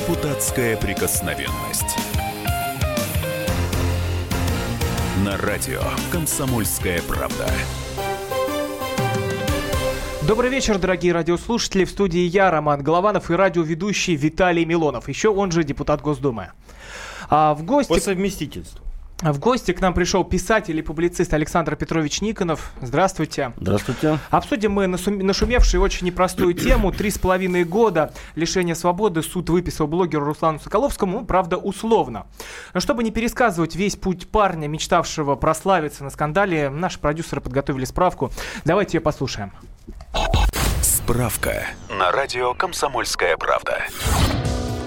Депутатская прикосновенность. На радио «Комсомольская правда». Добрый вечер, дорогие радиослушатели. В студии я, Роман Голованов, и радиоведущий Виталий Милонов, еще он же депутат Госдумы. А в гости... По совместительству. В гости к нам пришел писатель и публицист Александр Петрович Никонов. Здравствуйте. Здравствуйте. Обсудим мы нашумевшую очень непростую тему. Три с половиной года лишения свободы суд выписал блогеру Руслану Соколовскому, правда, условно. Но чтобы не пересказывать весь путь парня, мечтавшего прославиться на скандале, наши продюсеры подготовили справку. Давайте ее послушаем. Справка на радио «Комсомольская правда».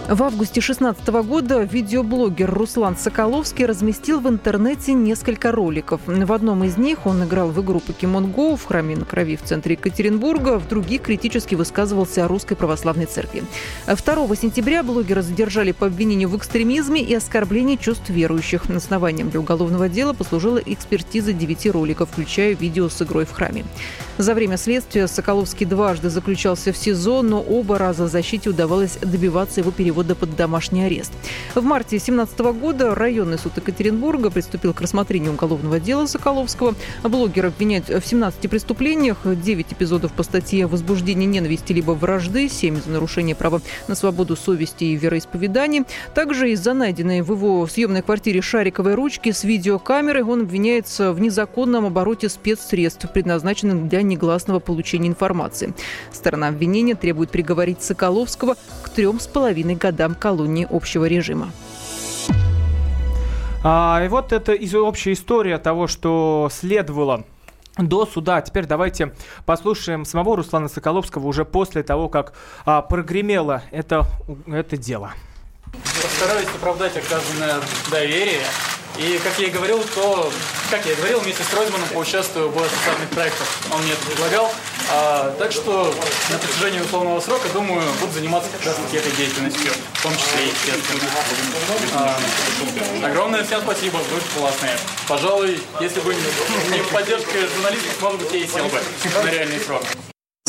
В августе 2016 года видеоблогер Руслан Соколовский разместил в интернете несколько роликов. В одном из них он играл в игру Pokemon Go в храме на крови в центре Екатеринбурга, в других критически высказывался о Русской Православной Церкви. 2 сентября блогера задержали по обвинению в экстремизме и оскорблении чувств верующих. Основанием для уголовного дела послужила экспертиза девяти роликов, включая видео с игрой в храме. За время следствия Соколовский дважды заключался в СИЗО, но оба раза защите удавалось добиваться его перевода под домашний арест. В марте 2017 года районный суд Екатеринбурга приступил к рассмотрению уголовного дела Соколовского. Блогера обвиняют в 17 преступлениях, 9 эпизодов по статье возбуждения ненависти либо вражды, 7 за нарушение права на свободу совести и вероисповедания. Также из-за найденной в его съемной квартире шариковой ручки с видеокамерой он обвиняется в незаконном обороте спецсредств, предназначенных для негласного получения информации. Сторона обвинения требует приговорить Соколовского к трем с половиной годам колонии общего режима. А, и вот это общая история того, что следовало до суда. Теперь давайте послушаем самого Руслана Соколовского уже после того, как а, прогремело это, это дело. Постараюсь оправдать оказанное доверие и, как я и говорил, то, как я и говорил, вместе с Ройзманом поучаствую в социальных проектах. Он мне это предлагал. А, так что на протяжении условного срока, думаю, буду заниматься как раз таки этой деятельностью, в том числе и естественно. А, огромное всем спасибо, вы классные. Пожалуй, если бы не поддержка журналистов, может быть, я и сел бы на реальный срок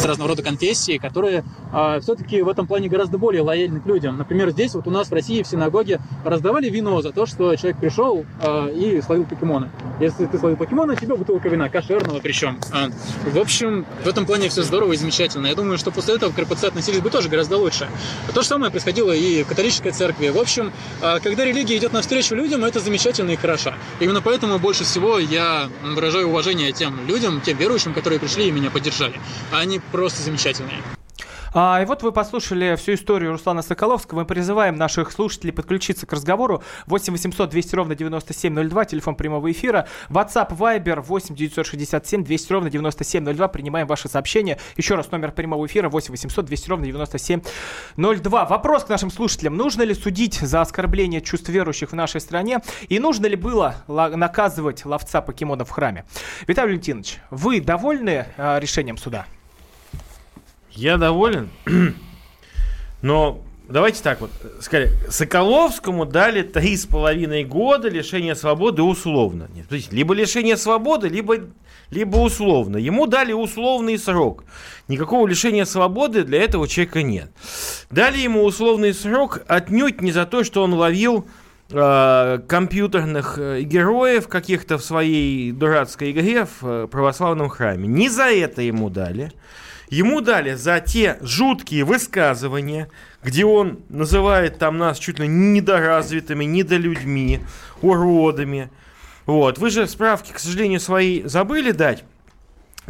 разного рода конфессии, которые а, все-таки в этом плане гораздо более лояльны к людям. Например, здесь вот у нас в России в синагоге раздавали вино за то, что человек пришел а, и словил покемона. Если ты словил покемона, тебе бутылка вина, кошерного причем. А, в общем, в этом плане все здорово и замечательно. Я думаю, что после этого к РПЦ относились бы тоже гораздо лучше. То же самое происходило и в католической церкви. В общем, а, когда религия идет навстречу людям, это замечательно и хорошо. Именно поэтому больше всего я выражаю уважение тем людям, тем верующим, которые пришли и меня поддержали. Они просто замечательные. А, и вот вы послушали всю историю Руслана Соколовского. Мы призываем наших слушателей подключиться к разговору. 8 800 200 ровно 9702, телефон прямого эфира. WhatsApp, Viber 8 967 200 ровно 9702. Принимаем ваши сообщения. Еще раз номер прямого эфира 8 800 200 ровно 9702. Вопрос к нашим слушателям. Нужно ли судить за оскорбление чувств верующих в нашей стране? И нужно ли было наказывать ловца покемонов в храме? Виталий Валентинович, вы довольны э, решением суда? Я доволен. Но давайте так вот, скорее, Соколовскому дали три с половиной года лишения свободы условно. Нет, то есть, либо лишение свободы, либо, либо условно. Ему дали условный срок. Никакого лишения свободы для этого человека нет. Дали ему условный срок отнюдь не за то, что он ловил э, компьютерных э, героев каких-то в своей дурацкой игре в э, православном храме. Не за это ему дали. Ему дали за те жуткие высказывания, где он называет там нас чуть ли не недоразвитыми, недолюдьми, уродами. Вот. Вы же справки, к сожалению, свои забыли дать.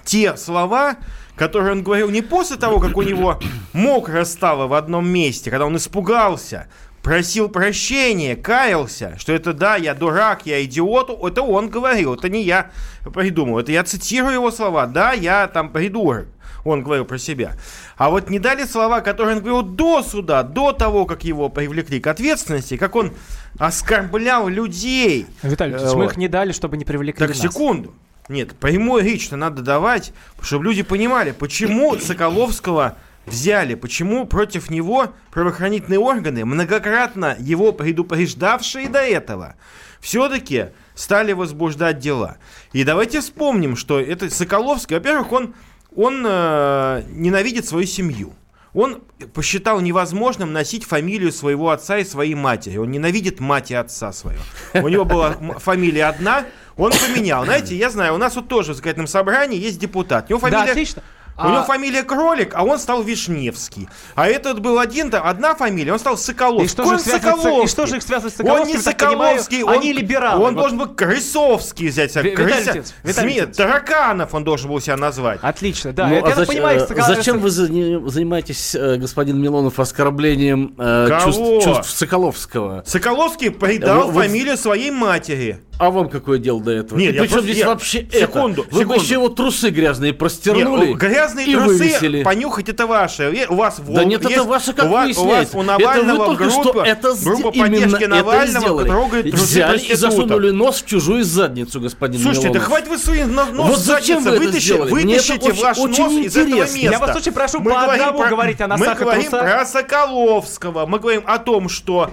Те слова, которые он говорил не после того, как у него мокро стало в одном месте, когда он испугался, просил прощения, каялся, что это да, я дурак, я идиот, это он говорил, это не я придумал, это я цитирую его слова, да, я там придурок он говорил про себя. А вот не дали слова, которые он говорил до суда, до того, как его привлекли к ответственности, как он оскорблял людей. Виталий, э, вот. мы их не дали, чтобы не привлекли Так, нас. секунду. Нет, прямую речь-то надо давать, чтобы люди понимали, почему Соколовского взяли, почему против него правоохранительные органы, многократно его предупреждавшие до этого, все-таки стали возбуждать дела. И давайте вспомним, что это Соколовский, во-первых, он он э, ненавидит свою семью. он посчитал невозможным носить фамилию своего отца и своей матери. Он ненавидит мать и отца своего. У него была фамилия одна, он поменял. Знаете, я знаю, у нас вот тоже в законодательном собрании есть депутат. У него Да, фамилия... отлично. У него А- фамилия Кролик, а он стал Вишневский. А этот был один, да, одна фамилия, он стал Соколовский. И что, же Он их связывает, с- и Соколовский. что же их связывает с Он Соколовским? не так понимаю, Соколовский, он, они либералы. Он Вот. должен был Крысовский взять. Ви- Крыся- Виталий. Тараканов он должен был себя назвать. Отлично, да. Ну, а зач- понимаю, э, Сокол- зачем вы за- занимаетесь, э, господин Милонов, оскорблением э, чувств, чувств Соколовского? Соколовский предал Вы- вы- фамилию своей матери. А вам какое дело до этого? Нет, И я причем просто- здесь я- вообще секунду, это? Вы бы секунду. еще его трусы грязные простернули Нет, грязные и трусы вывесили. понюхать это ваше. У вас Да Вол- нет, это есть- ваше, как у вас, у вас у Это Навального вы только группа, что это группа поддержки это Навального сделали. трогает трусы Взяли и засунули нос в чужую задницу, господин Слушайте, да Милонов. хватит вы свои но- нос Вот зачем вы это вытащи- сделали? Мне это вытащите очень- ваш очень нос из этого интересно. места. Я вас очень прошу Мы по одному про- говорить о Мы носах и говорим про Соколовского. Мы говорим о том, что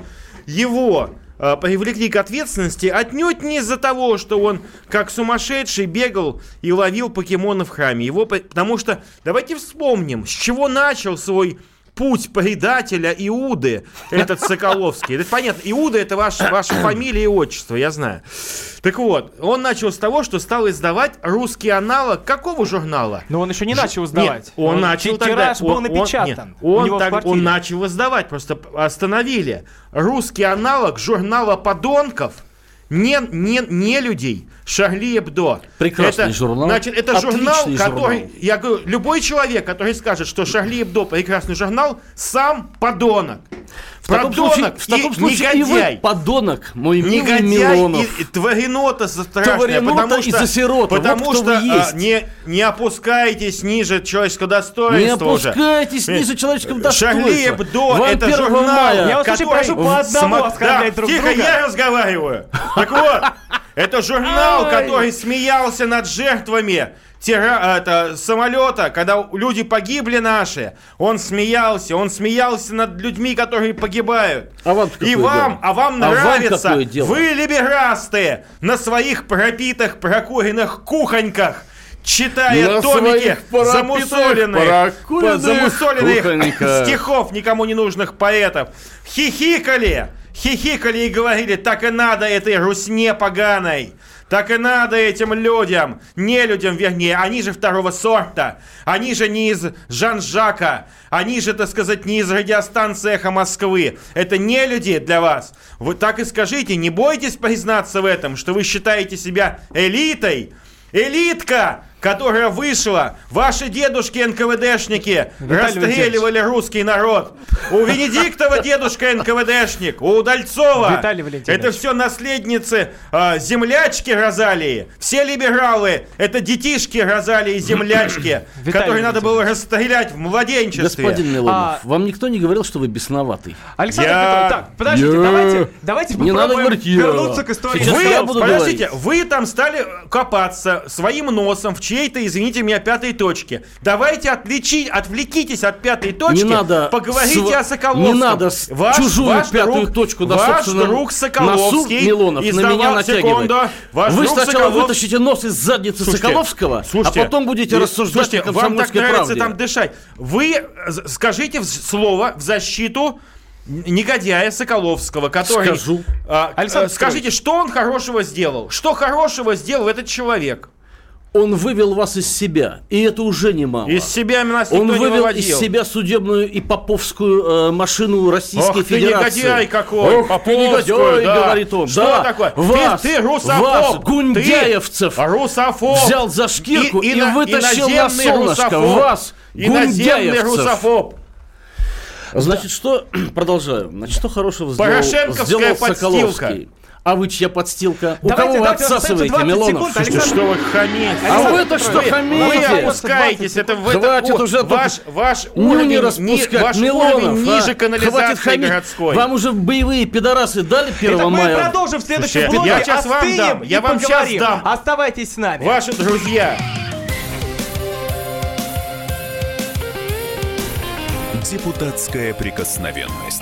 его привлекли к ответственности отнюдь не из-за того, что он как сумасшедший бегал и ловил покемонов в храме. Его, по- потому что давайте вспомним, с чего начал свой путь предателя Иуды, этот Соколовский. Это понятно, Иуда это ваш, ваша фамилия и отчество, я знаю. Так вот, он начал с того, что стал издавать русский аналог какого журнала? Но он еще не начал Нет, сдавать. он, начал тогда. Тираж был он- он- напечатан. нет, он, него в так- он начал издавать, просто остановили. Русский аналог журнала подонков. Не, не, не людей. Шарли Эбдо. Прекрасный это, журнал. Значит, это Отличный журнал, журнал. который... Я говорю, любой человек, который скажет, что Шарли Эбдо прекрасный журнал, сам подонок. В таком случае, Подонок в таком и случае и вы негодяй. подонок, мой милый Негодяй Милонов. и, и тваринота страшная, Тваринота потому и что, засирота, вот потому кто что а, не, не опускайтесь ниже человеческого Не достоинства уже. опускайтесь ниже человеческого Шарли достоинства. Эбдо, Вам это 1 журнал, мая. Я вас который прошу по одному смо- оскорблять Да, друг тихо, друга. я разговариваю. Так вот, это журнал, который смеялся над жертвами тера, это, самолета, когда люди погибли наши. Он смеялся, он смеялся над людьми, которые погибают. А вам И вам, дело? а вам А вам нравится, какое дело? вы либерасты на своих пропитых, прокуренных кухоньках, читая На томики замусоленных, замусоленных стихов никому не нужных поэтов, хихикали, хихикали и говорили, так и надо этой русне поганой. Так и надо этим людям, не людям, вернее, они же второго сорта, они же не из Жан-Жака, они же, так сказать, не из радиостанции «Эхо Москвы». Это не люди для вас. Вы так и скажите, не бойтесь признаться в этом, что вы считаете себя элитой. Элитка, которая вышла, ваши дедушки НКВДшники Виталий расстреливали русский народ. У Венедиктова дедушка НКВДшник, у Удальцова. Виталий Валентинович. Это все наследницы а, землячки Розалии. Все либералы это детишки Розалии землячки, Виталий которые надо было расстрелять в младенчестве. Господин Милонов, А- вам никто не говорил, что вы бесноватый? Александр Я- Петрович, так, подождите, Я- давайте, давайте Не надо попробуем говорить «я». вернуться к истории. Вы, я буду подождите, говорить. вы там стали копаться своим носом в чьей-то, извините меня, пятой точке. Давайте отвлечи, отвлекитесь от пятой точки, Не надо поговорите св- о Соколовском. не надо с- чужую пятую точку на ваш друг Соколовский носу, Милонов, на издавал- меня натягивать. секунду, ваш Вы друг сначала Соколов- вытащите нос из задницы Слушайте, Соколовского, слушайте, а потом будете и- рассуждать слушайте, о вам так нравится правде. там дышать. Вы э, скажите слово в защиту негодяя Соколовского, который... Скажу. А, Александр э, скажите, что он хорошего сделал? Что хорошего сделал этот человек? Он вывел вас из себя, и это уже немало. Из себя нас никто Он не вывел выводил. из себя судебную и поповскую э, машину Российской Ох ты Федерации. негодяй какой! Ох ты Поповскую, негодяй, да. говорит он. Что да. такое? Ты- Вас, ты, русофоб! вас, Ты гундяевцев, Русофоб! взял за шкирку и, на- вытащил на иноземный солнышко. русофоб. Вас, гундяевцев. русофоб! Значит, что... Продолжаю. Значит, что хорошего сделал, сделал подстилка. Соколовский? А вы чья подстилка? У Давайте, кого вы отсасываете, 20 Милонов? секунд, Александр- Что вы хамите? А вы-то что хамите? Вы опускаетесь, это в Хватит это, уже ваш, ваш Нюни уровень, ни- распускать, ваш Милонов, уровень а? ниже канализации Хватит хамить. городской. Вам уже боевые пидорасы дали 1 Итак, мы мая? продолжим в следующем блоке. я щас вам дам, я вам поговорим. дам. Оставайтесь с нами. Ваши друзья. Депутатская прикосновенность.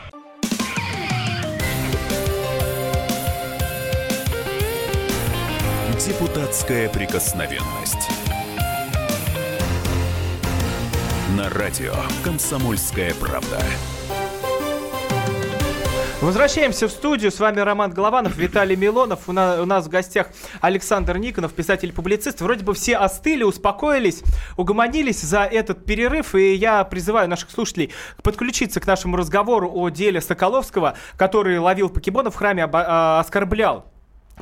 Депутатская прикосновенность. На радио «Комсомольская правда». Возвращаемся в студию. С вами Роман Голованов, Виталий Милонов. У нас, у нас в гостях Александр Никонов, писатель-публицист. Вроде бы все остыли, успокоились, угомонились за этот перерыв. И я призываю наших слушателей подключиться к нашему разговору о деле Соколовского, который ловил покемонов в храме, а, оскорблял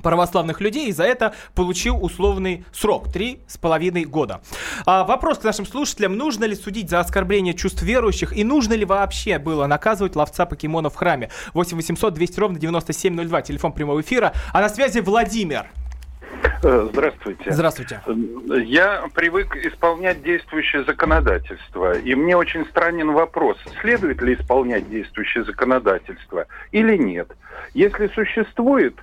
православных людей и за это получил условный срок три с половиной года. А, вопрос к нашим слушателям: нужно ли судить за оскорбление чувств верующих и нужно ли вообще было наказывать ловца покемонов в храме? 8 800 200 ровно 9702 телефон прямого эфира. А на связи Владимир. Э, Здравствуйте. Здравствуйте. Я привык исполнять действующее законодательство, и мне очень странен вопрос, следует ли исполнять действующее законодательство или нет. Если существует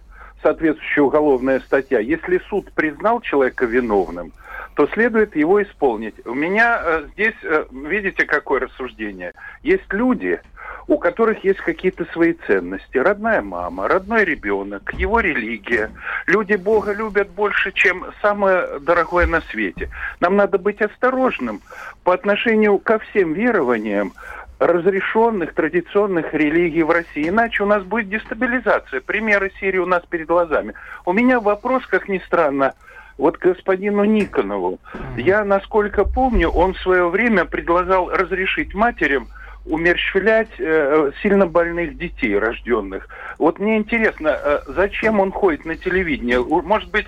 соответствующая уголовная статья, если суд признал человека виновным, то следует его исполнить. У меня э, здесь, э, видите, какое рассуждение. Есть люди, у которых есть какие-то свои ценности. Родная мама, родной ребенок, его религия. Люди Бога любят больше, чем самое дорогое на свете. Нам надо быть осторожным по отношению ко всем верованиям разрешенных традиционных религий в России. Иначе у нас будет дестабилизация. Примеры Сирии у нас перед глазами. У меня вопрос, как ни странно, вот господину Никонову. Я, насколько помню, он в свое время предлагал разрешить матерям умерщвлять э, сильно больных детей рожденных. Вот мне интересно, э, зачем он ходит на телевидение? Может быть,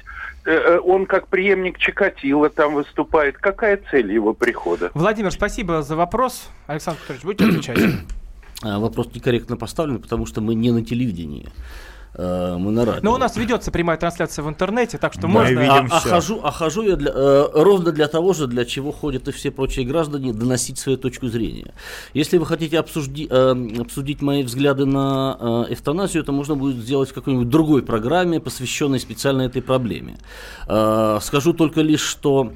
он как преемник Чикатило там выступает? Какая цель его прихода? Владимир, спасибо за вопрос. Александр Петрович, будете отвечать? А, Вопрос некорректно поставлен, потому что мы не на телевидении. Э, Мы на радио. Но у нас ведется прямая трансляция в интернете, так что Мы можно... видим а, а всё. хожу, а хожу я для, э, ровно для того же, для чего ходят и все прочие граждане, доносить свою точку зрения. Если вы хотите обсужди- э, обсудить мои взгляды на э, эвтаназию, это можно будет сделать в какой-нибудь другой программе, посвященной специально этой проблеме. Э, скажу только лишь, что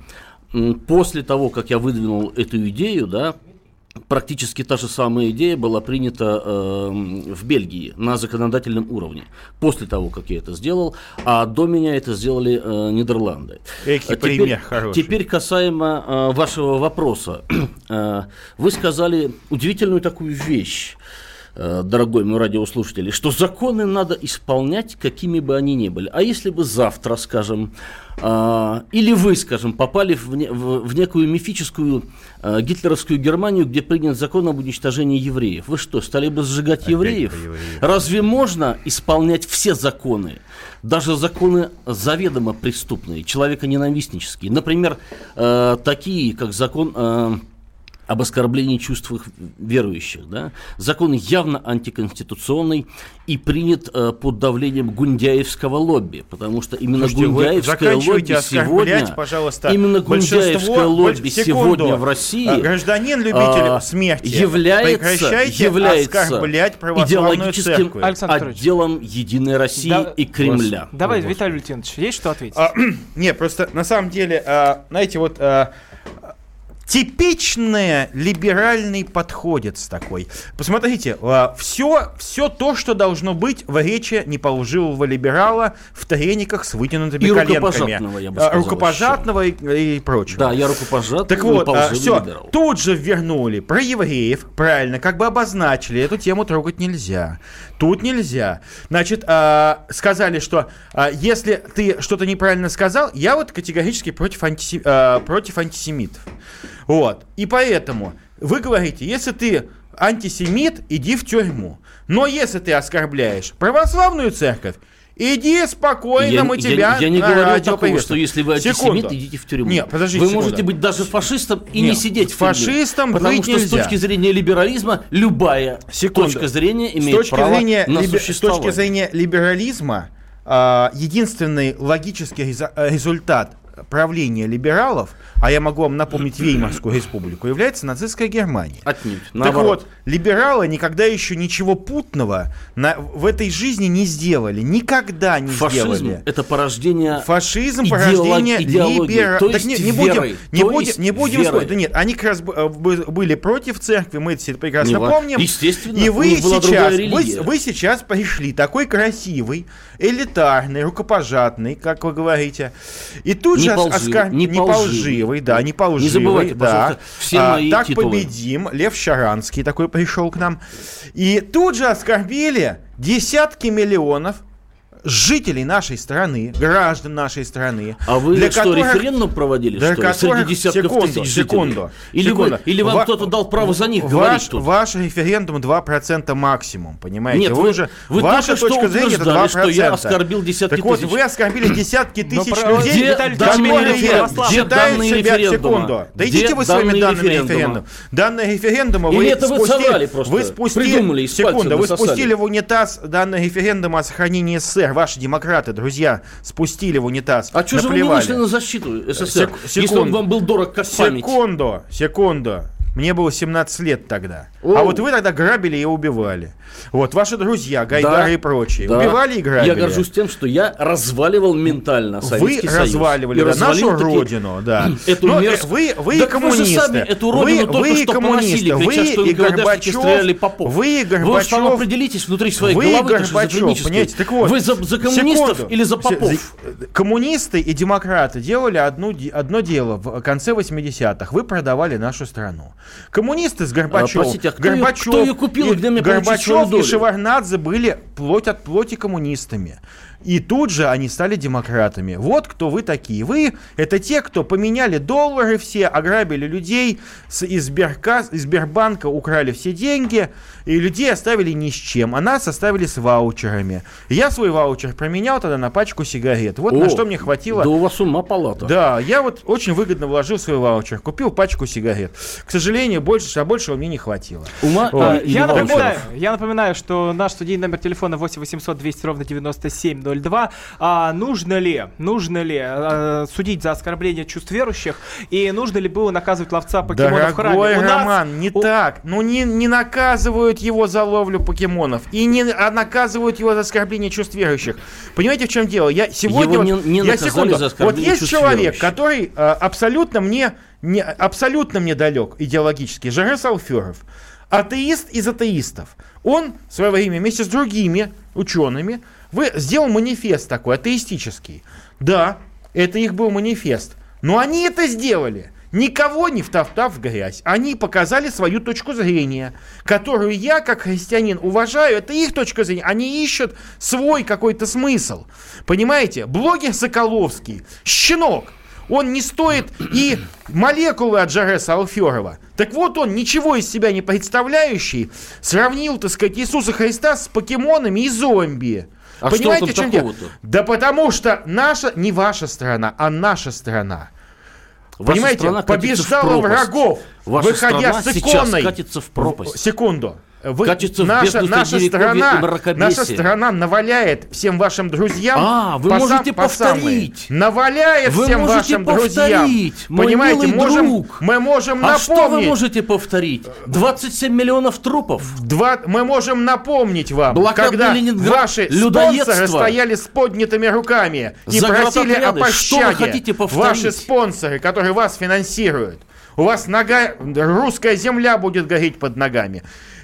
после того, как я выдвинул эту идею, да, Практически та же самая идея была принята э, в Бельгии на законодательном уровне. После того, как я это сделал, а до меня это сделали э, Нидерланды. Экий А теперь, пример хороший. Теперь касаемо э, вашего вопроса. Э, вы сказали удивительную такую вещь, дорогой мой радиослушатель, что законы надо исполнять, какими бы они ни были. А если бы завтра, скажем, э, или вы, скажем, попали в, не- в- в некую мифическую э, гитлеровскую Германию, где принят закон об уничтожении евреев, вы что, стали бы сжигать евреев? евреев. Разве можно исполнять все законы? Даже законы заведомо преступные, человеконенавистнические. Например, э, такие, как закон э, об оскорблении чувств их верующих. Да? Закон явно антиконституционный и принят э, под давлением гундяевского лобби, потому что именно Слушайте, гундяевское лобби сегодня, пожалуйста, именно гундяевское лобби секунду. сегодня в России А, Гражданин-любитель а, смерти, является, является оскорблять идеологическим церковь. Отделом Единой России Да- и Кремля. Давай, Господи. Виталий Валентинович, есть что ответить? А, не, просто на самом деле, а, знаете, вот а, типичный либеральный подходец такой. Посмотрите, все, все то, что должно быть в речи неположивого либерала в трениках с вытянутыми И коленками. рукопожатного, я бы А, сказал, Рукопожатного и, и прочего. Да, я рукопожатный, Так вот, ползивый все, либерал. тут же вернули про евреев, правильно, как бы обозначили, эту тему трогать нельзя. Тут нельзя. Значит, сказали, что если ты что-то неправильно сказал, я вот категорически против, антисе- против антисемитов. Вот. И поэтому вы говорите, если ты антисемит, иди в тюрьму. Но если ты оскорбляешь православную церковь, иди спокойно, Я, мы я- тебя я не на говорю такого, что если вы антисемит, Секунду. идите в тюрьму. Нет, подождите Вы секунду. можете быть даже фашистом и Нет, не сидеть в тюрьме. фашистом Потому быть что с нельзя. точки зрения либерализма любая Секунду. точка зрения С имеет точки право зрения, на либе- с точки зрения либерализма, а, единственный логический результат правления либералов, а я могу вам напомнить Веймарскую республику, является нацистская Германия. Отнюдь. Так Наоборот. вот, либералы никогда еще ничего путного на, в этой жизни не сделали. Никогда не Фашизм сделали. это порождение Фашизм, идеолог- порождение идеологии, либера... то Так есть не, не будем, верой, не то будем, есть не будем верой. спорить. Да нет, они как раз э, бы- были против церкви, мы это прекрасно Не ва- помним. Естественно, И вы сейчас, вы, вы сейчас пришли такой красивый, элитарный, рукопожатный, как вы говорите, и тут Не же ос- полживый, оскор- не не полживый. да, не полживый, Не забывайте, да. все А, мои так титулы. победим. Лев Шаранский такой пришел к нам. И тут же оскорбили десятки миллионов жителей нашей страны, граждан нашей страны. А вы для что, которых- референдум проводили, для что ли, которых- среди десятков секунду, тысяч жителей? секунду, Или, секунду. Вы, или вам Ва- кто-то дал право за них Ваш, говорить тут? ваш референдум 2% максимум, понимаете? Нет, вы- уже, вы ваша только что точка зрения это утверждали, 2%. что я оскорбил десятки так вот, тысяч. вы оскорбили десятки тысяч людей, Где которые данные? Где данные себя... Секунду. Идите вы своими данные данными референдума. Данные референдума вы это вы соврали просто? Вы спустили... Придумали, Секунду, вы спустили в унитаз данные референдума о сохранении СССР. Ваши демократы, друзья, спустили в унитаз. А что же вы не вышли на защиту СССР, Сек- если он секунду. вам был дорог как память? Секунду, секунду. Мне было 17 лет тогда. О. А вот вы тогда грабили и убивали. Вот ваши друзья, Гайдары Да, и прочие, да. убивали и грабили. Я горжусь тем, что я разваливал ментально Вы Советский Союз. разваливали да, нашу таки родину, да. Эту Но, мерзкую- вы, вы Так вы же коммунисты. сами эту родину вы, только вы что коммунисты. поносили, Вы крича, что и Горбачев. стреляли Попов. Вы и Вы уж там Горбачев. определитесь внутри своей Вы головы, конечно, Горбачев, понимаете, так вот. Вы за, за коммунистов секунду. или за попов? Коммунисты и демократы делали одну, одно дело в конце 80-х. Вы продавали нашу страну. Коммунисты с Горбачевым. простите, а кто Горбачев, кто её купил и где мне Горбачев и? Шеварнадзе были плоть от плоти коммунистами. И тут же они стали демократами. Вот кто вы такие. Вы это те, кто поменяли доллары все, ограбили людей, с, из, Сберка, из Сбербанка украли все деньги, и людей оставили ни с чем. А нас оставили с ваучерами. Я свой ваучер променял тогда на пачку сигарет. Вот на О, что мне хватило. Да у вас ума палата. Да, я вот очень выгодно вложил свой ваучер, купил пачку сигарет. К сожалению, больше, а большего мне не хватило. Ума О, а, Я напоминаю, я напоминаю, что наш студийный номер телефона 8 800 200 ровно 9702. А нужно ли, нужно ли э, судить за оскорбление чувств верующих и нужно ли было наказывать ловца покемонов в храме? Дорогой У нас- Роман, не у- так. Ну не, не наказывают его за ловлю покемонов. И не а наказывают его за оскорбление чувств верующих. Понимаете, в чем дело? Я сегодня... Его не- вот- не я наказали секунду. за Вот есть человек, который э, абсолютно мне... Не, абсолютно мне далек идеологически. Жарес Алферов. Атеист из атеистов. Он в свое время вместе с другими учеными вы, сделал манифест такой, атеистический. Да, это их был манифест. Но они это сделали. Никого не втоптав в грязь. Они показали свою точку зрения, которую я, как христианин, уважаю. Это их точка зрения. Они ищут свой какой-то смысл. Понимаете? Блогер Соколовский, щенок, он не стоит и молекулы от Жареса Алферова. Так вот он, ничего из себя не представляющий, сравнил, так сказать, Иисуса Христа с покемонами и зомби. А что Понимаете, там в чем дело? Да потому что наша, не ваша страна, а наша страна. Ваша Понимаете, побеждала врагов, Ваша выходя с сейчас иконой. катится в пропасть. Секунду. Вы- Катится в наша, бездну наша страна, наша страна наваляет всем вашим друзьям. А, вы по можете сам- по повторить. Наваляет Вы всем можете вашим друзьям. повторить, мой Понимаете, милый можем, друг. мы можем А напомнить. что вы можете повторить? 27 миллионов трупов. Два, мы можем напомнить вам, Блокадный когда Ленинград, ваши спонсоры стояли с поднятыми руками и просили о пощаде. Ваши спонсоры, которые вас финансируют. У вас нога, русская земля будет гореть под ногами.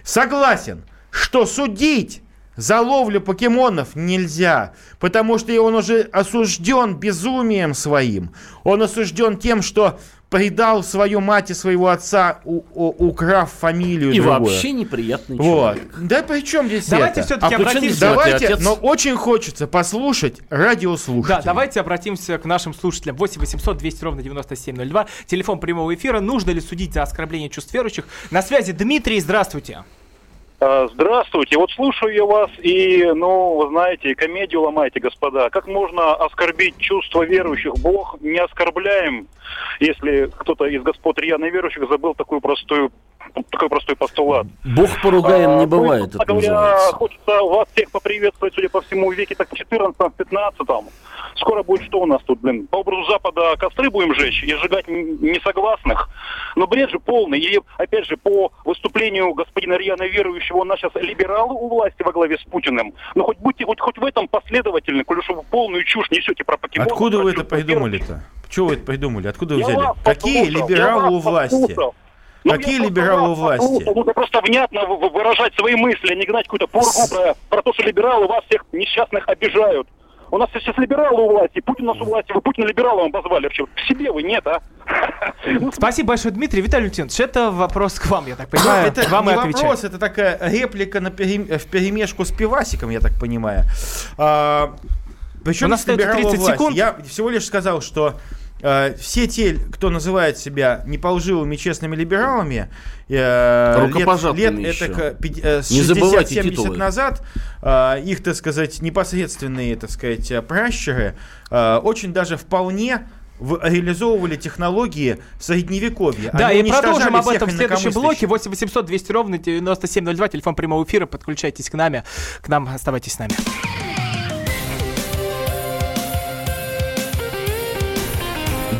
Согласен, что судить за ловлю покемонов нельзя, потому что он уже осужден безумием своим. Он осужден тем, что предал свою мать и своего отца, у- у- украв фамилию И другую. вообще неприятный Вот. человек. Да при чем здесь Давайте это? все-таки А обратимся... Давайте, отец. но очень хочется послушать радиослушателей. Да, давайте обратимся к нашим слушателям. 8 800 200 ровно 9702. Телефон прямого эфира. Нужно ли судить за оскорбление чувств верующих? На связи Дмитрий, здравствуйте. А, Здравствуйте. Вот слушаю я вас и, ну, вы знаете, комедию ломаете, господа. Как можно оскорбить чувства верующих? Бог не оскорбляем, если кто-то из господ рьяно верующих забыл такую простую такой простой постулат. Бог поругаем не А, бывает, ну, это говоря, называется. хочется вас всех поприветствовать, судя по всему, веке так в 14-15. Скоро будет что у нас тут, блин? По образу Запада костры будем жечь и сжигать несогласных. Но бред же полный. И, опять же, по выступлению господина Рьяна Верующего, у нас сейчас либералы у власти во главе с Путиным. Но хоть будьте хоть, хоть в этом последовательны, коль уж вы полную чушь несете про покемонов. Откуда про вы это придумали-то? Чего вы это придумали? Откуда вы Я взяли? Какие послушал, либералы у власти? Ну, Какие либералы у власти? Нужно просто внятно вы- вы- выражать свои мысли, а не гнать какую-то пургу про, про то, что либералы вас всех несчастных обижают. У нас сейчас либералы у власти, Путин у нас у власти, вы Путина либералом обозвали вообще. К себе вы нет, а? Ну, Спасибо большое, Дмитрий. Виталий Леонтьевич, это вопрос к вам, я так понимаю. это вам не вопрос, это такая реплика на перем- в перемешку с пивасиком, я так понимаю. А, причем У нас остается либералы 30 власти? секунд. Я всего лишь сказал, что э, все те, кто называет себя неполживыми честными либералами, э, лет, лет это пи- э, с Не забывайте 60-70 титулы. назад, э, их, так сказать, непосредственные, так сказать, э, пращуры э, очень даже вполне в- реализовывали технологии средневековья. Да, Они и продолжим об этом в следующем блоке. инакомыслящих. 8 800 200 ровно 9702, телефон прямого эфира. Подключайтесь к нами. К нам оставайтесь с нами.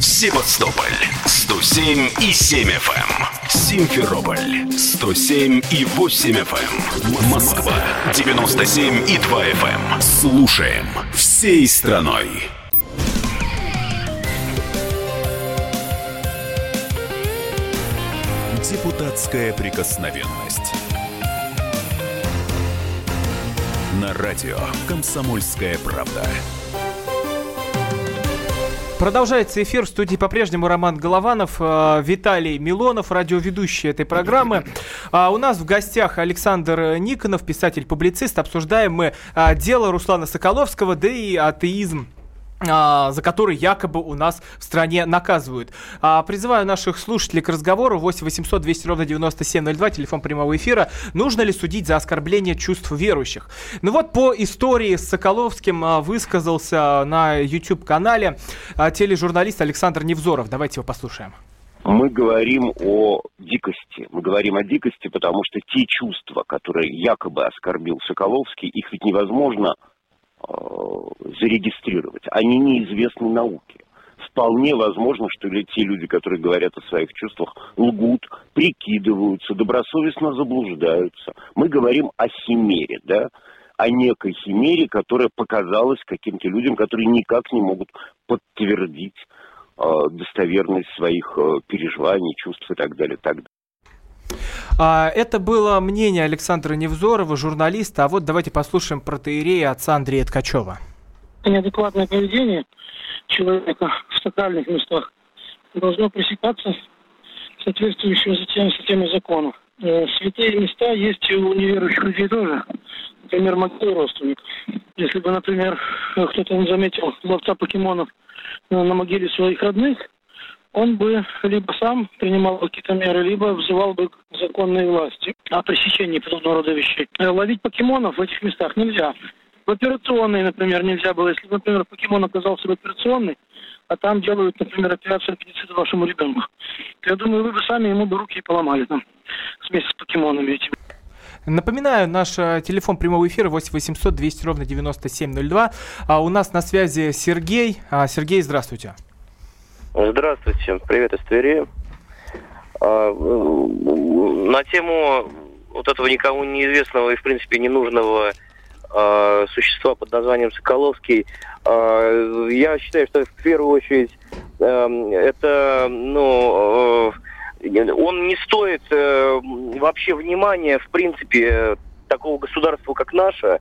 Севастополь 107 и 7 FM. Симферополь 107 и 8 FM. Москва 97 и 2 FM. Слушаем всей страной. Депутатская прикосновенность. На радио «Комсомольская правда». Продолжается эфир в студии по-прежнему Роман Голованов, э, Виталий Милонов, радиоведущий этой программы. А у нас в гостях Александр Никонов, писатель-публицист. Обсуждаем мы а, дело Руслана Соколовского, да и атеизм за который якобы у нас в стране наказывают. А, призываю наших слушателей к разговору 8 800 200 ровно 9702, телефон прямого эфира. Нужно ли судить за оскорбление чувств верующих? Ну вот по истории с Соколовским а, высказался на YouTube-канале а, тележурналист Александр Невзоров. Давайте его послушаем. мы говорим о дикости. Мы говорим о дикости, потому что те чувства, которые якобы оскорбил Соколовский, их ведь невозможно зарегистрировать. Они неизвестны науке. Вполне возможно, что те люди, которые говорят о своих чувствах, лгут, прикидываются, добросовестно заблуждаются. Мы говорим о химере, да, о некой химере, которая показалась каким-то людям, которые никак не могут подтвердить э, достоверность своих э, переживаний, чувств и так далее. Так далее. А, это было мнение Александра Невзорова, журналиста. А вот давайте послушаем протеерея отца Андрея Ткачева. неадекватное поведение человека в сакральных местах должно пресекаться соответствующими затем системой закона. Э, Святые места есть и у неверующих людей тоже. Например, могилы родственников. Если бы, например, кто-то заметил ловца покемонов э, на могиле своих родных, он бы либо сам принимал какие-то меры, либо взывал бы к законной власти о пресечении подобного рода вещей. Э, Ловить покемонов в этих местах нельзя. В операционной, например, нельзя было. Если, например, покемон оказался в операционной, а там делают, например, операцию аппендицита вашему ребенку, я думаю, вы бы сами ему бы руки поломали там вместе с покемонами этими. Напоминаю, наш э, телефон прямого эфира 8 800 200 ровно 9702. А у нас на связи Сергей. А, Сергей, здравствуйте. Здравствуйте, привет из Твери. А, На тему вот этого никому неизвестного и, в принципе, ненужного а, существа под названием Соколовский, а, я считаю, что в первую очередь эм, это, ну, э, он не стоит э, вообще внимания, в принципе, такого государства, как наше,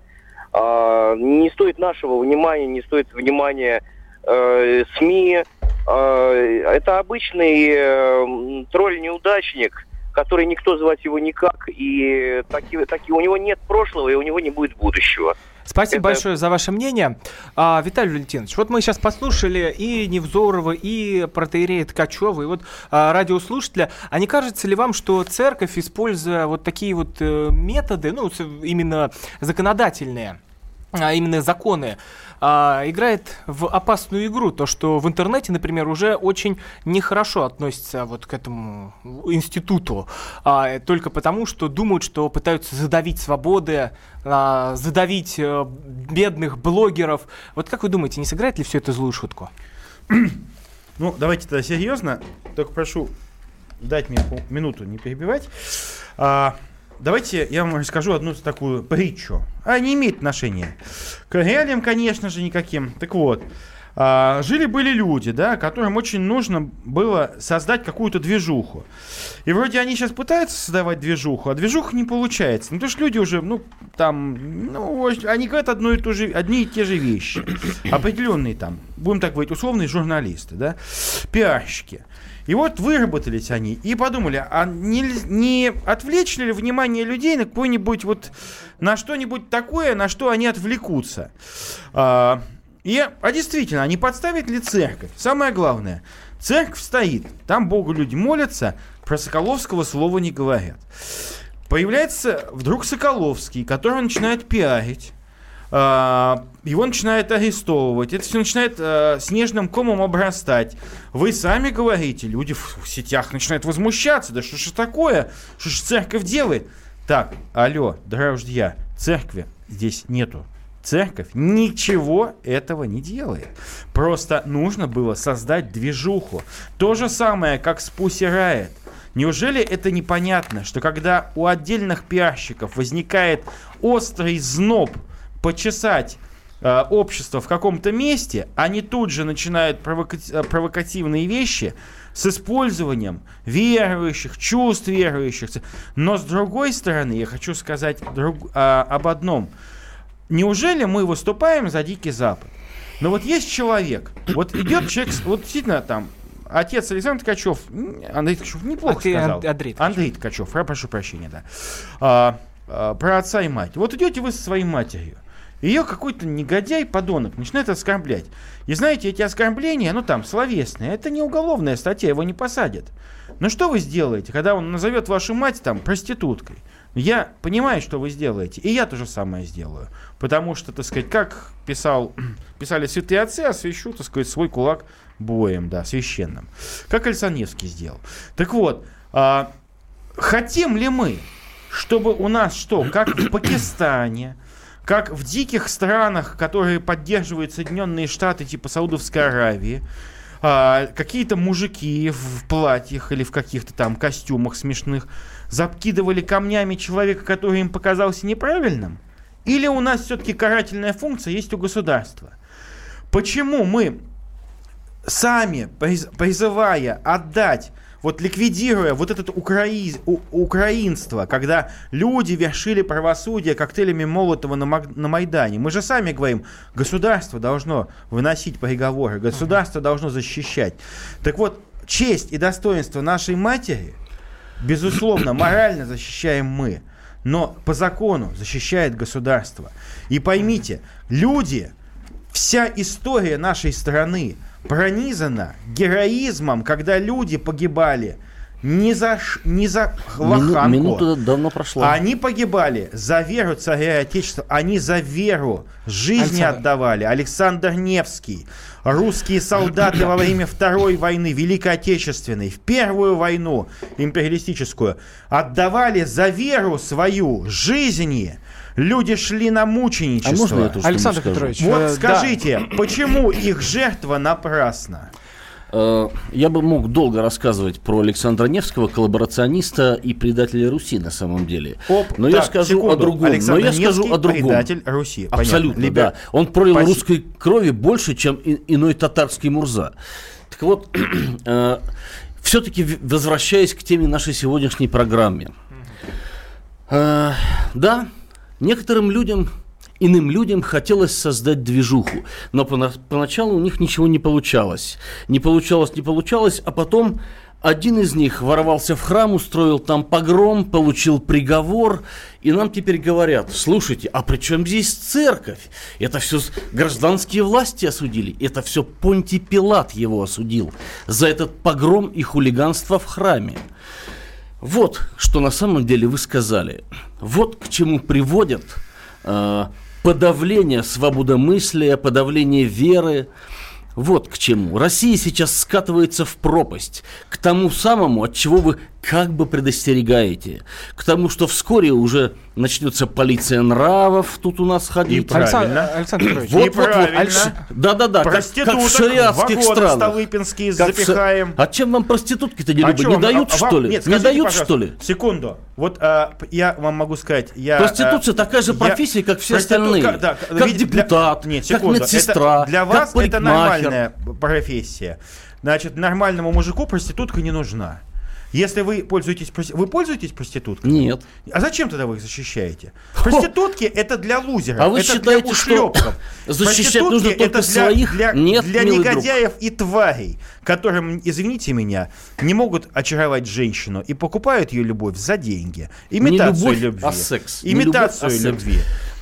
не стоит нашего внимания, не стоит внимания э, СМИ. Э, это обычный э, тролль-неудачник, который никто звать его никак, и таки, таки, у него нет прошлого, и у него не будет будущего. Спасибо большое за ваше мнение. А, Виталий Валентинович, вот мы сейчас послушали и Невзорова, и протеерея Ткачева, и вот а, радиослушателя. А не кажется ли вам, что церковь, используя вот такие вот э, методы, ну, именно законодательные, а именно законы, а, играет в опасную игру. То, что в интернете, например, уже очень нехорошо относятся вот к этому институту. а, только потому, что думают, что пытаются задавить свободы, а, задавить э, бедных блогеров. Вот как вы думаете, не сыграет ли все это злую шутку? Ну, давайте тогда серьезно. Только прошу дать мне минуту не перебивать. А, давайте я вам расскажу одну такую притчу. А не имеет отношения к реалиям, конечно же, никаким. Так вот, а, жили-были люди, да, которым очень нужно было создать какую-то движуху. И вроде они сейчас пытаются создавать движуху, а движуха не получается. Ну, потому что люди уже, ну, там, ну, они говорят одно и то же, одни и те же вещи. Определенные там, будем так говорить, условные журналисты, да, пиарщики. И вот выработались они и подумали, а не, не отвлечь ли внимание людей на какой-нибудь вот, на что-нибудь такое, на что они отвлекутся. А, и, а действительно, они подставят ли церковь? Самое главное, церковь стоит, там Богу люди молятся, про Соколовского слова не говорят. Появляется вдруг Соколовский, который начинает пиарить. А, его начинает арестовывать, это все начинает а, снежным комом обрастать. Вы сами говорите, люди в, сетях начинают возмущаться, да что ж такое, что ж церковь делает? Так, алло, друзья, церкви здесь нету. Церковь ничего этого не делает. Просто нужно было создать движуху. То же самое, как с Pussy Riot. Неужели это непонятно, что когда у отдельных пиарщиков возникает острый зноб почесать э, общество в каком-то месте, они тут же начинают провока- э, провокативные вещи с использованием верующих, чувств верующих. Но с другой стороны, я хочу сказать друг- а, об одном. Неужели мы выступаем за Дикий Запад? Но вот есть человек, вот идет человек, вот действительно там, отец Александр Ткачев, Андрей Ткачев неплохо А сказал. Ан- Андрей Ткачев. Андрей Ткачев, я прошу прощения, да. А, а, про отца и мать. Вот идете вы со своей матерью. Ее какой-то негодяй, подонок, начинает оскорблять. И знаете, эти оскорбления, ну там, словесные, это не уголовная статья, его не посадят. Но что вы сделаете, когда он назовет вашу мать там проституткой? Я понимаю, что вы сделаете, и я то же самое сделаю. Потому что, так сказать, как писал, писали святые отцы, освящу, так сказать, свой кулак боем, да, священным. Как Александр Невский сделал. Так вот, а, хотим ли мы, чтобы у нас что, как в Пакистане, как в диких странах, которые поддерживают Соединенные Штаты, типа Саудовской Аравии, а, какие-то мужики в платьях или в каких-то там костюмах смешных закидывали камнями человека, который им показался неправильным? Или у нас все-таки карательная функция есть у государства? Почему мы сами, приз- призывая отдать, вот ликвидируя вот это украи- у- украинство, когда люди вершили правосудие коктейлями Молотова на, Мак- на Майдане, мы же сами говорим, государство должно выносить приговоры, государство должно защищать. Так вот, честь и достоинство нашей матери, безусловно, морально защищаем мы, но по закону защищает государство. И поймите, люди, вся история нашей страны пронизана героизмом, когда люди погибали не за, ш- не за Мину- лоханку. минута давно прошла. Они погибали за веру царя и отечества. Они за веру жизни Александр. отдавали. Александр Невский. Русские солдаты во время Второй войны, Великой Отечественной, в Первую войну империалистическую, отдавали за веру свою жизни. Люди шли на А мученичество. можно я тоже Александр скажу? Петрович, Вот э, да. скажите, почему их жертва напрасна? Э, Я бы мог долго рассказывать про Александра Невского, коллаборациониста и предателя Руси на самом деле. Оп, Но я так, скажу секунду. о другом. Александр Но я скажу Невский, о другом. предатель Руси. Абсолютно, Понятно. Либер- да. Он пролил Спасибо. русской крови больше, чем и- иной татарский Мурза. Так вот, все-таки возвращаясь к теме нашей сегодняшней программы. Э, Да, некоторым людям, иным людям хотелось создать движуху, но пона- поначалу у них ничего не получалось. Не получалось, не получалось, а потом Один из них ворвался в храм, устроил там погром, получил приговор, и нам теперь говорят, слушайте, а при чем здесь церковь? Это все гражданские власти осудили, это все Понтий Пилат его осудил за этот погром и хулиганство в храме. Вот, что на самом деле вы сказали. Вот к чему приводят э, подавление свободомыслия, подавление веры, вот к чему. Россия сейчас скатывается в пропасть, к тому самому, от чего вы как бы предостерегаете. К тому, что вскоре уже начнется полиция нравов тут у нас ходить. правильно. Александр Петрович, Вот, вот, вот. Неправильно. Да-да-да, как, как Проституток в шариатских странах. столыпинские Как запихаем. А чем вам проститутки-то не А любят? Не дают, а вам- что ли? Нет, не скажите, дают, пожалуйста, что ли? Секунду. Вот а, я вам могу сказать, я... Проституция а, такая же я- профессия, как все проститутка, остальные. да, как для- депутат, Нет, как секунду. медсестра, Это- для как вас это парикмахер. нормальная профессия. Значит, нормальному мужику проститутка не нужна. Если вы пользуетесь, вы пользуетесь проституткой? Нет. А зачем тогда вы их защищаете? Проститутки это для лузеров, А вы это считаете, для что ушлепков. защищать нужно только это для, своих? Для, Нет, для милый друг. негодяев и тварей, которым, извините меня, не могут очаровать женщину и покупают ее любовь за деньги. Имитацию любовь, любви. а секс. Не Имитацию любовь, а секс. любви.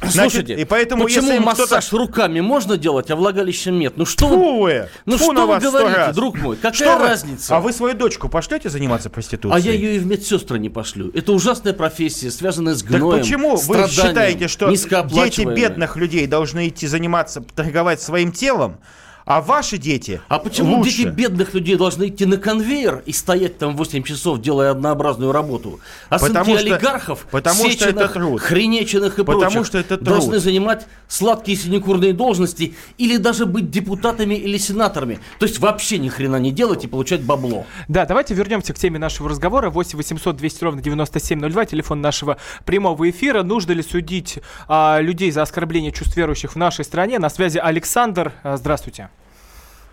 Слушайте, и поэтому, почему если массаж руками можно делать, а влагалищем нет? Ну что вы, Фу вы! ну Фу что вы говорите, раз. друг мой? Какая Что вы- разница? А вы свою дочку пошлете заниматься проституцией? А я ее и в медсестры не пошлю. Это ужасная профессия, связанная с Так гноем, почему вы считаете, что дети бедных людей должны идти заниматься, торговать своим телом, а ваши дети А почему лучше? дети бедных людей должны идти на конвейер и стоять там 8 часов, делая однообразную работу? А Потому сынки что- олигархов, потому что Сеченых, это труд. Хренеченых и Потому прочих, что это труд. должны занимать сладкие синекурные должности или даже быть депутатами или сенаторами. То есть вообще ни хрена не делать и получать бабло. Да, давайте вернемся к теме нашего разговора. 8 800 200 ровно 9702, телефон нашего прямого эфира. Нужно ли судить а, людей за оскорбление чувств верующих в нашей стране? На связи Александр. Здравствуйте.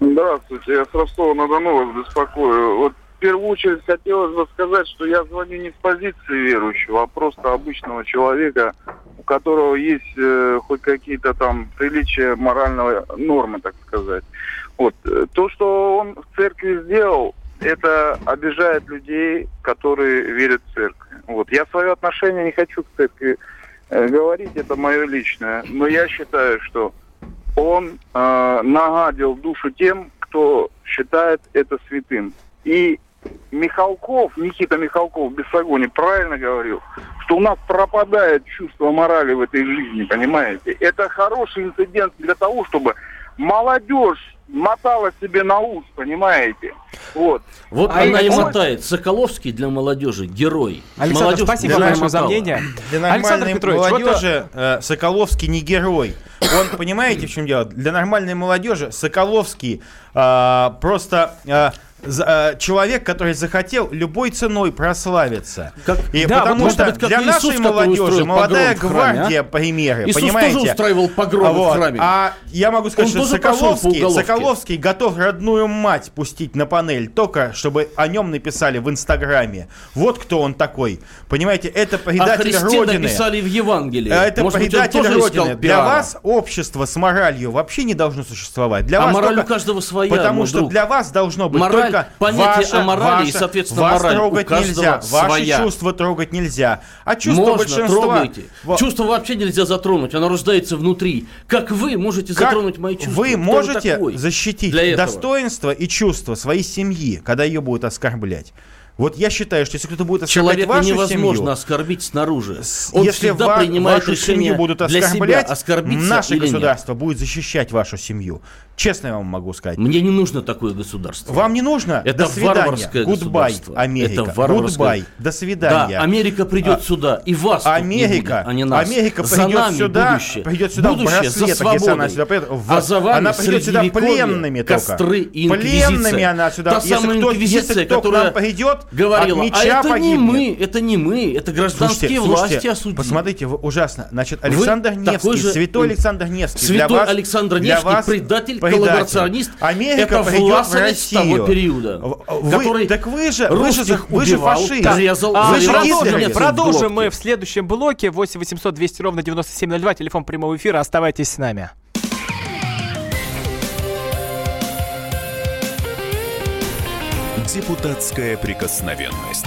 Здравствуйте, я с Ростова-на-Дону вас беспокою. Вот в первую очередь хотелось бы сказать, что я звоню не с позиции верующего, а просто обычного человека, у которого есть э, хоть какие-то там приличия морального нормы, так сказать. Вот. э, То, что он в церкви сделал, это обижает людей, которые верят в церковь. Вот. Я свое отношение не хочу к церкви э, говорить, это мое личное, но я считаю, что он э, нагадил душу тем, кто считает это святым. И Михалков, Никита Михалков, Бесогони, правильно говорил, что у нас пропадает чувство морали в этой жизни, понимаете? Это хороший инцидент для того, чтобы молодежь мотала себе на ус, понимаете? Вот. Вот А она и мотает. Соколовский для молодежи герой. Александр, Молодежь спасибо большое за мотала. мнение. Для Александр нормальной Петрович, вот, молодежи э, Соколовский не герой. Он, понимаете, в чем дело? Для нормальной молодежи Соколовский э, просто э, э, человек, который захотел любой ценой прославиться. Как- И Да, потому что быть, для Иисус, нашей молодежи молодая в храме, гвардия, а? примеры, Иисус понимаете? тоже устраивал погромы Вот. в храме. А я могу сказать, Он что Соколовский. Соколовский готов родную мать пустить на панель, только чтобы о нем написали в Инстаграме. Вот кто он такой. Понимаете, это О предатель Христе Родины. написали в Евангелии. А Это Может быть, предатель искал Родины. Для вас общество с моралью вообще не должно существовать. Для А вас мораль только- у каждого своя, Потому что друг. для вас должно быть Мораль, только понятие ваша, о морали и, ваша- соответственно, вас мораль у трогать каждого нельзя, ваши своя. чувства трогать нельзя. А чувства Можно, большинства... трогайте. Во- Чувство вообще нельзя затронуть, оно рождается внутри. Как вы можете Как затронуть мои чувства? Вы можете защитить достоинство и чувства своей семьи, когда ее будут оскорблять. Вот я считаю, что если кто-то будет оскорблять Человека вашу невозможно семью, оскорбить снаружи. Он если всегда ва- принимает вашу решение семью будут для себя, оскорблять, наше или нет. государство будет защищать вашу семью. Честно я вам могу сказать. Мне не нужно такое государство. Вам не нужно? Это До свидания. варварское Гудбай, государство. Америка. Это варварское. Гудбай. До свидания. Да, Америка придет А, сюда, и вас тут не Америка, будет, а не нас. Америка за придет нами сюда, будущее. придет сюда будущее в за браслетах, если свободой. она сюда придет. В- а за вами она придет сюда пленными костры и инквизиция. Пленными она сюда. Та если самая кто, инквизиция, если кто которая к нам придет, говорила, от меча а это не погибнет. мы, это не мы, это гражданские Слушайте, власти слушайте, осудили. посмотрите, вы- ужасно. Значит, Александр Невский, святой Александр Невский. Святой Александр Невский, предатель, коллаборационист. Америка это власовец того периода, Вы- который так вы же, вы же, вы же убивал, фашист. резал, А, Вы же продолжим, в продолжим мы в следующем блоке. 8 800 200 ровно 9702, телефон прямого эфира. Оставайтесь с нами. Депутатская прикосновенность.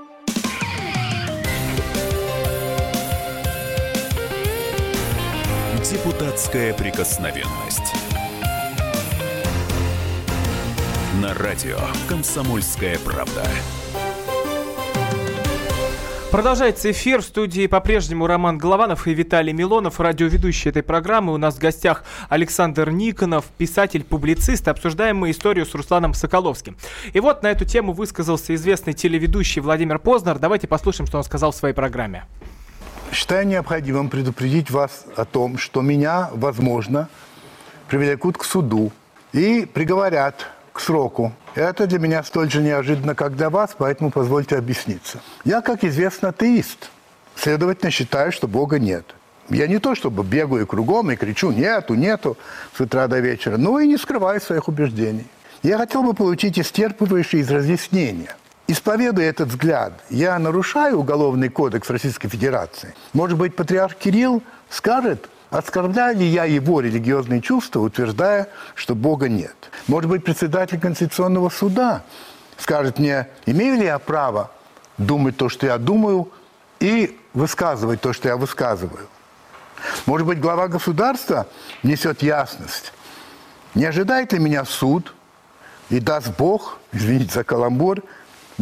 Депутатская прикосновенность. На радио «Комсомольская правда». Продолжается эфир. В студии по-прежнему Роман Голованов и Виталий Милонов, радиоведущий этой программы. У нас в гостях Александр Никонов, писатель-публицист. Обсуждаем мы историю с Русланом Соколовским. И вот на эту тему высказался известный телеведущий Владимир Познер. Давайте послушаем, что он сказал в своей программе. Считаю необходимым предупредить вас о том, что меня, возможно, привлекут к суду и приговорят к сроку. Это для меня столь же неожиданно, как для вас, поэтому позвольте объясниться. Я, как известно, атеист. Следовательно, считаю, что Бога нет. Я не то чтобы бегаю кругом и кричу «нету, нету» с утра до вечера, но и не скрываю своих убеждений. Я хотел бы получить исчерпывающие разъяснения. Исповедуя этот взгляд, я нарушаю Уголовный кодекс Российской Федерации. Может быть, патриарх Кирилл скажет, Оскорбляю ли я его религиозные чувства, утверждая, что Бога нет? Может быть, председатель Конституционного суда скажет мне, имею ли я право думать то, что я думаю, и высказывать то, что я высказываю? Может быть, глава государства несет ясность. Не ожидает ли меня суд и даст Бог, извините за каламбур,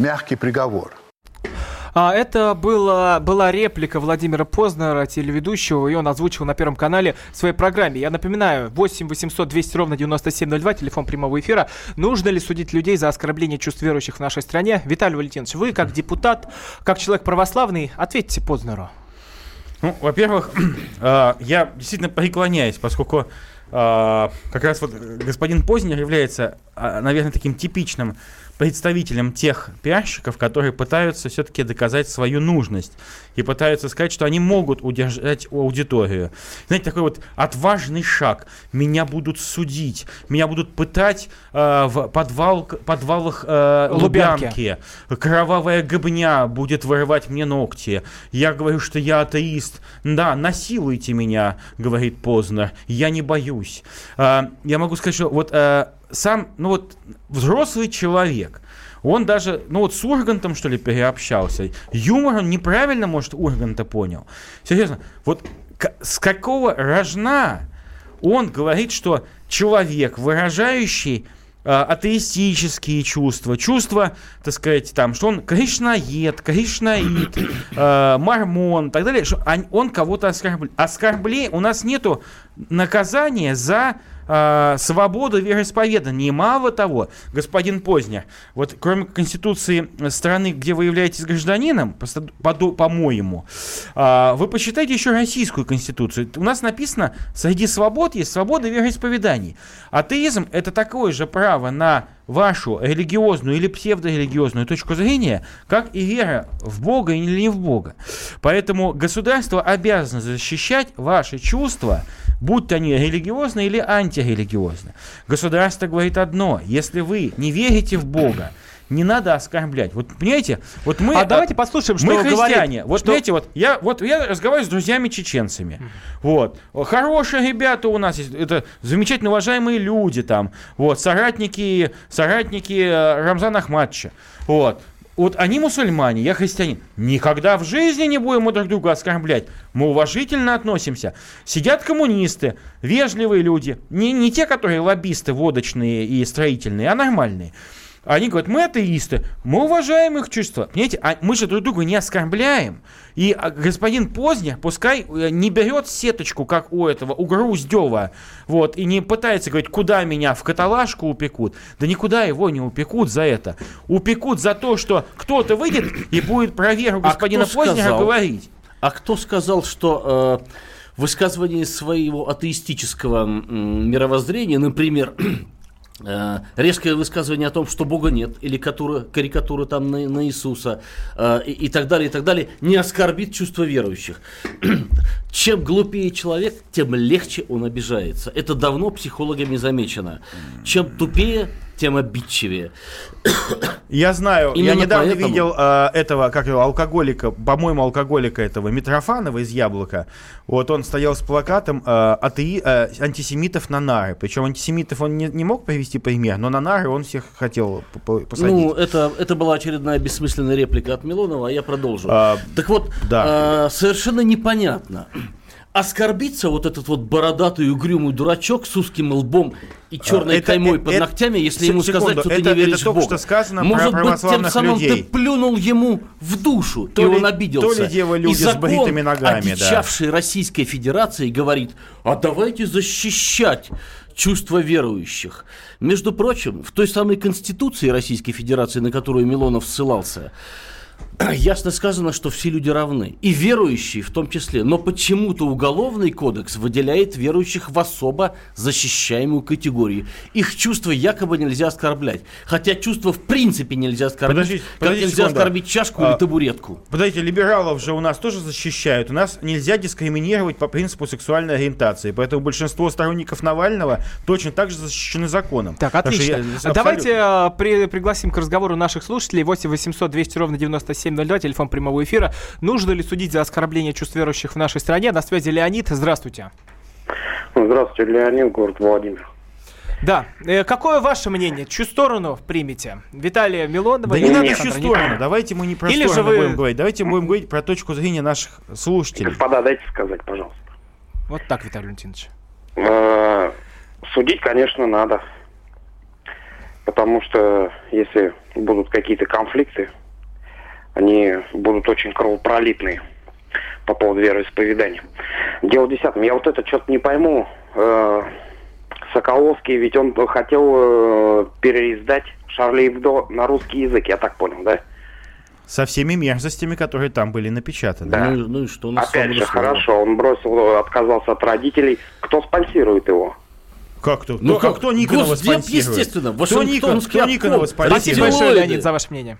мягкий приговор? А, это была, была реплика Владимира Познера, телеведущего, и он озвучил на Первом канале в своей программе. Я напоминаю, 8 800 200 ровно 9702, телефон прямого эфира. Нужно ли судить людей за оскорбление чувств верующих в нашей стране? Виталий Валентинович, вы как депутат, как человек православный, ответьте Познеру. Ну, во-первых, а, я действительно преклоняюсь, поскольку а, как раз вот господин Познер является, а, наверное, таким типичным представителям тех пиарщиков, которые пытаются все-таки доказать свою нужность и пытаются сказать, что они могут удержать аудиторию. Знаете, такой вот отважный шаг. Меня будут судить, меня будут пытать э, в подвал, подвалах э, Лубянки. Лубянки. Кровавая гобня будет вырывать мне ногти. Я говорю, что я атеист. Да, насилуйте меня, говорит Познер. Я не боюсь. Э, я могу сказать, что вот э, сам, ну вот, взрослый человек, он даже, ну вот с Ургантом, что ли, переобщался. Юмор он неправильно, может, Урганта понял. Серьезно, вот с какого рожна он говорит, что человек, выражающий э, атеистические чувства, чувства, так сказать, там, что он кришнаед, кришнаид, э, мормон и так далее, что он, кого-то оскорбляет. Оскорбление, у нас нету наказания за э, свободу вероисповедания. мало того, господин Познер, вот кроме Конституции страны, где вы являетесь гражданином, по-моему, э, вы почитайте еще российскую Конституцию. У нас написано, среди свобод есть свобода вероисповеданий. Атеизм – это такое же право на вашу религиозную или псевдорелигиозную точку зрения, как и вера в Бога или не в Бога. Поэтому государство обязано защищать ваши чувства, будь то они религиозные или антирелигиозные. Государство говорит одно, если вы не верите в Бога, не надо оскорблять. Вот понимаете, вот мы... А давайте послушаем, что мы христиане. Говорит, вот что... понимаете, вот я, вот я разговариваю с друзьями чеченцами. Mm. Вот. Хорошие ребята у нас есть. Это замечательно уважаемые люди там. Вот. Соратники, соратники э, Рамзана Ахматовича. Вот вот они мусульмане, я христианин. Никогда в жизни не будем мы друг друга оскорблять. Мы уважительно относимся. Сидят коммунисты, вежливые люди. Не, не те, которые лоббисты водочные и строительные, а нормальные. Они говорят, мы атеисты, мы уважаем их чувства. Понимаете, а мы же друг друга не оскорбляем. И а, господин Познер пускай э, не берет сеточку, как у этого, у Груздева, вот, и не пытается говорить, куда меня в каталажку упекут. Да никуда его не упекут за это. Упекут за то, что кто-то выйдет и будет про веру а господина а Познера сказал, говорить. А кто сказал, что... Э высказывание своего атеистического мировоззрения, например, резкое высказывание о том, что Бога нет, или карикатура, карикатура там на, на Иисуса, э, и, и так далее, и так далее, не оскорбит чувства верующих. Чем глупее человек, тем легче он обижается. Это давно психологами замечено. Чем тупее, тем обидчивее. Я знаю, я Именно недавно поэтому- видел э, этого, как его, алкоголика, по-моему, алкоголика этого, Митрофанова из Яблока. Вот он стоял с плакатом э, атеи- э, антисемитов на нары. Причем антисемитов он не, не мог привести пример, но на нары он всех хотел посадить. Ну, это, это была очередная бессмысленная реплика от Милонова, а я продолжу. А, так вот, да. а, совершенно непонятно. Оскорбиться вот этот вот бородатый угрюмый дурачок с узким лбом и черной это- каймой э- под это- ногтями, если се- ему секунду, сказать, что ты это- не это веришь в только Бога. что сказано про Может быть, тем самым людей. ты плюнул ему в душу, То и ли- он обиделся. то ли дело люди и с закон, бритыми ногами, да. одичавший Российской Федерации, говорит, а давайте защищать чувства верующих. Между прочим, в той самой Конституции Российской Федерации, на которую Милонов ссылался, ясно сказано, что все люди равны. И верующие в том числе. Но почему-то Уголовный кодекс выделяет верующих в особо защищаемую категорию. Их чувства якобы нельзя оскорблять. Хотя чувства в принципе нельзя оскорбить. Подождите, как подождите нельзя секунду. оскорбить чашку А, или табуретку. Подождите, либералов же у нас тоже защищают. У нас нельзя дискриминировать по принципу сексуальной ориентации. Поэтому большинство сторонников Навального точно так же защищены законом. Так, отлично. я абсолютно- Давайте э, при- пригласим к разговору наших слушателей. 8 800 200 ровно 9702, телефон прямого эфира. Нужно ли судить за оскорбление чувств верующих в нашей стране? На связи Леонид. Здравствуйте. Здравствуйте, Леонид, город Владимир. Да. Э, какое ваше мнение? Чью сторону примете? Виталия Милонова Да не надо чью сторону. Давайте мы не про Или же сторону вы- будем говорить. Давайте будем говорить про точку зрения наших слушателей. Господа, дайте сказать, пожалуйста. Вот так, Виталий Валентинович. Э, Судить, конечно, надо. Потому что если будут какие-то конфликты, они будут очень кровопролитные по поводу вероисповедания. Дело в десятом. Я вот это что-то не пойму. Э, Соколовский, ведь он хотел э, переиздать Шарли Эбдо на русский язык, я так понял, да? Со всеми мерзостями, которые там были напечатаны. Да. Ну, ну и что? Опять же, хорошо, он бросил, отказался от родителей. Кто спонсирует его? Как кто? Ну кто, как? кто Никонова Госдеп, спонсирует? естественно, Кто, Никон, Вашингтонский кто Никонова спонсирует? Спасибо большое, Леонид, за ваше мнение.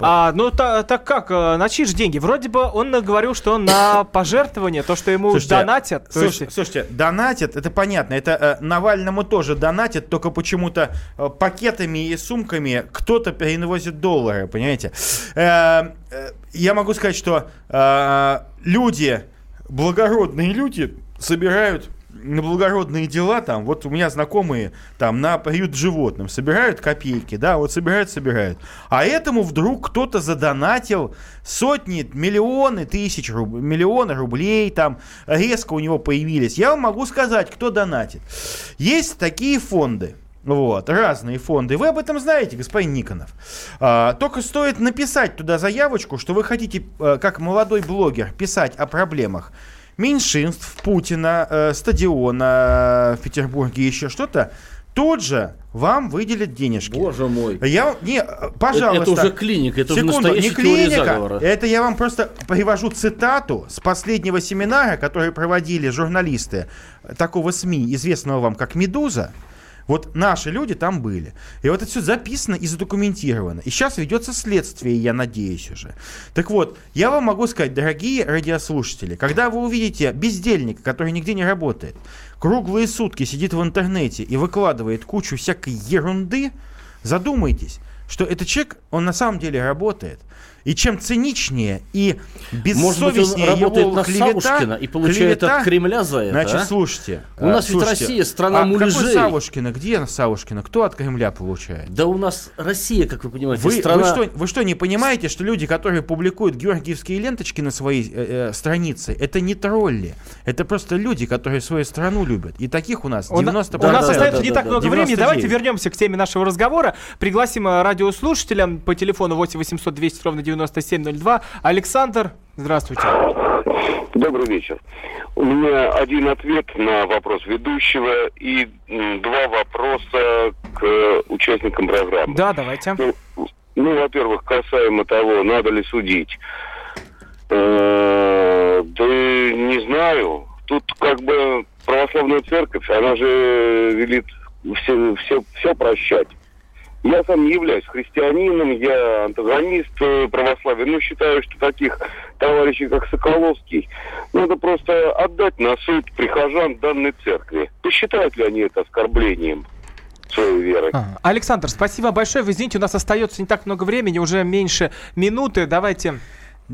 А, ну, та- так как, э, на чьи же деньги? Вроде бы он говорил, что на пожертвование, то, что ему Слушайте, донатят. то слуш- есть- Слушайте, донатят, это понятно. Это э, Навальному тоже донатят, только почему-то э, пакетами и сумками кто-то переносит доллары, понимаете? Э, э, я могу сказать, что э, люди, благородные люди, собирают на благородные дела там, вот у меня знакомые там на приют животным собирают копейки, да, вот собирают, собирают. А этому вдруг кто-то задонатил сотни, миллионы тысяч, руб- миллионы рублей там резко у него появились. Я вам могу сказать, кто донатит. Есть такие фонды, вот, разные фонды. Вы об этом знаете, господин Никонов. А, только стоит написать туда заявочку, что вы хотите, э, как молодой блогер, писать о проблемах меньшинств, Путина, э, стадиона в Петербурге, еще что-то, тут же вам выделят денежки. Боже мой. Я, не, э, пожалуйста. Это уже клиника, это уже Секунду, не настоящая теория клиника. заговора. Это я вам просто привожу цитату с последнего семинара, который проводили журналисты такого СМИ, известного вам как «Медуза». Вот наши люди там были. И вот это все записано и задокументировано. И сейчас ведется следствие, я надеюсь уже. Так вот, я вам могу сказать, дорогие радиослушатели, когда вы увидите бездельника, который нигде не работает, круглые сутки сидит в интернете и выкладывает кучу всякой ерунды, задумайтесь, что этот человек, он на самом деле работает. И чем циничнее и Может быть, он бессовестнее работает его на клевета, Савушкина и получает клевета- от Кремля за это, Значит, а? слушайте. У нас ведь слушайте, Россия страна а муляжей. какой Савушкина? Где Савушкина? Кто от Кремля получает? Да у нас Россия, как вы понимаете, Вы, страна... вы, что, вы что, не понимаете, что люди, которые публикуют георгиевские ленточки на своей э, э, странице, это не тролли. Это просто люди, которые свою страну любят. И таких у нас У, на- 90%. у нас остается не так много времени. 99. Давайте вернемся к теме нашего разговора. Пригласим э, радиослушателя по телефону 8 800 200 ровно 9702. Александр, здравствуйте. Добрый вечер. У меня один ответ на вопрос ведущего и два вопроса к участникам программы. Да, давайте. Ну, ну, во-первых, касаемо того, надо ли судить. Э, да не знаю. тут как бы православная церковь, она же велит все, все, все прощать. Я сам не являюсь христианином, я антагонист э, православия, но считаю, что таких товарищей, как Соколовский, надо просто отдать на суд прихожан данной церкви. Посчитают ли они это оскорблением? своей веры. А, Александр, спасибо большое. Вы извините, у нас остается не так много времени, уже меньше минуты. Давайте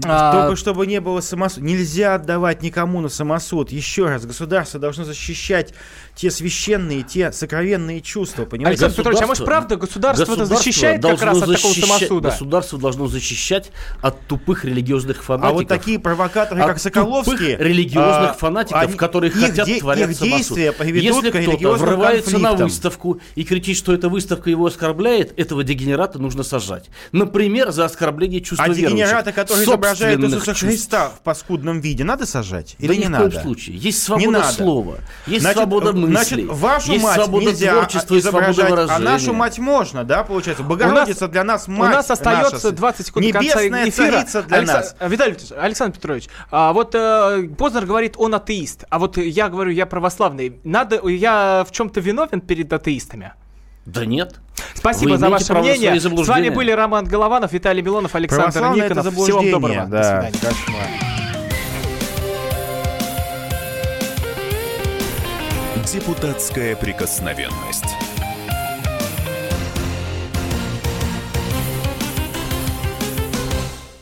а, Только чтобы не было самосуда. Нельзя отдавать никому на самосуд. Еще раз, государство должно защищать те священные, те сокровенные чувства, понимаете? Александр Петрович, а может правда государство, государство защищает как раз от такого самосуда? Государство должно защищать от тупых религиозных фанатиков. А вот такие провокаторы, как Соколовский... религиозных а, фанатиков, они, которые хотят де- творять их действия приведут Если к кто-то врывается конфликтам. на выставку и кричит, что эта выставка его оскорбляет, этого дегенерата нужно сажать. Например, за оскорбление чувства а верующих. А дегенерата, который изображает Иисуса Христа в паскудном виде, надо сажать? Или да не ни надо? в коем случае. Есть свобода слова, есть значит, свобода мысли. Значит, вашу есть мать свобода нельзя творчества и свобода а выражения. нашу мать можно, да, получается? Богородица у нас, для нас мать У нас остается наша, 20 секунд до конца Небесная эфира. царица для Алекса... нас. Виталий Петрович, Александр Петрович, а вот э, Познер говорит, он атеист, а вот я говорю, я православный. Надо, я в чем-то виновен перед атеистами? Да нет. Спасибо Вы за ваше мнение. С вами были Роман Голованов, Виталий Милонов, Александр Никонов. Всего вам доброго. Да, До свидания. Кошмар. Депутатская прикосновенность.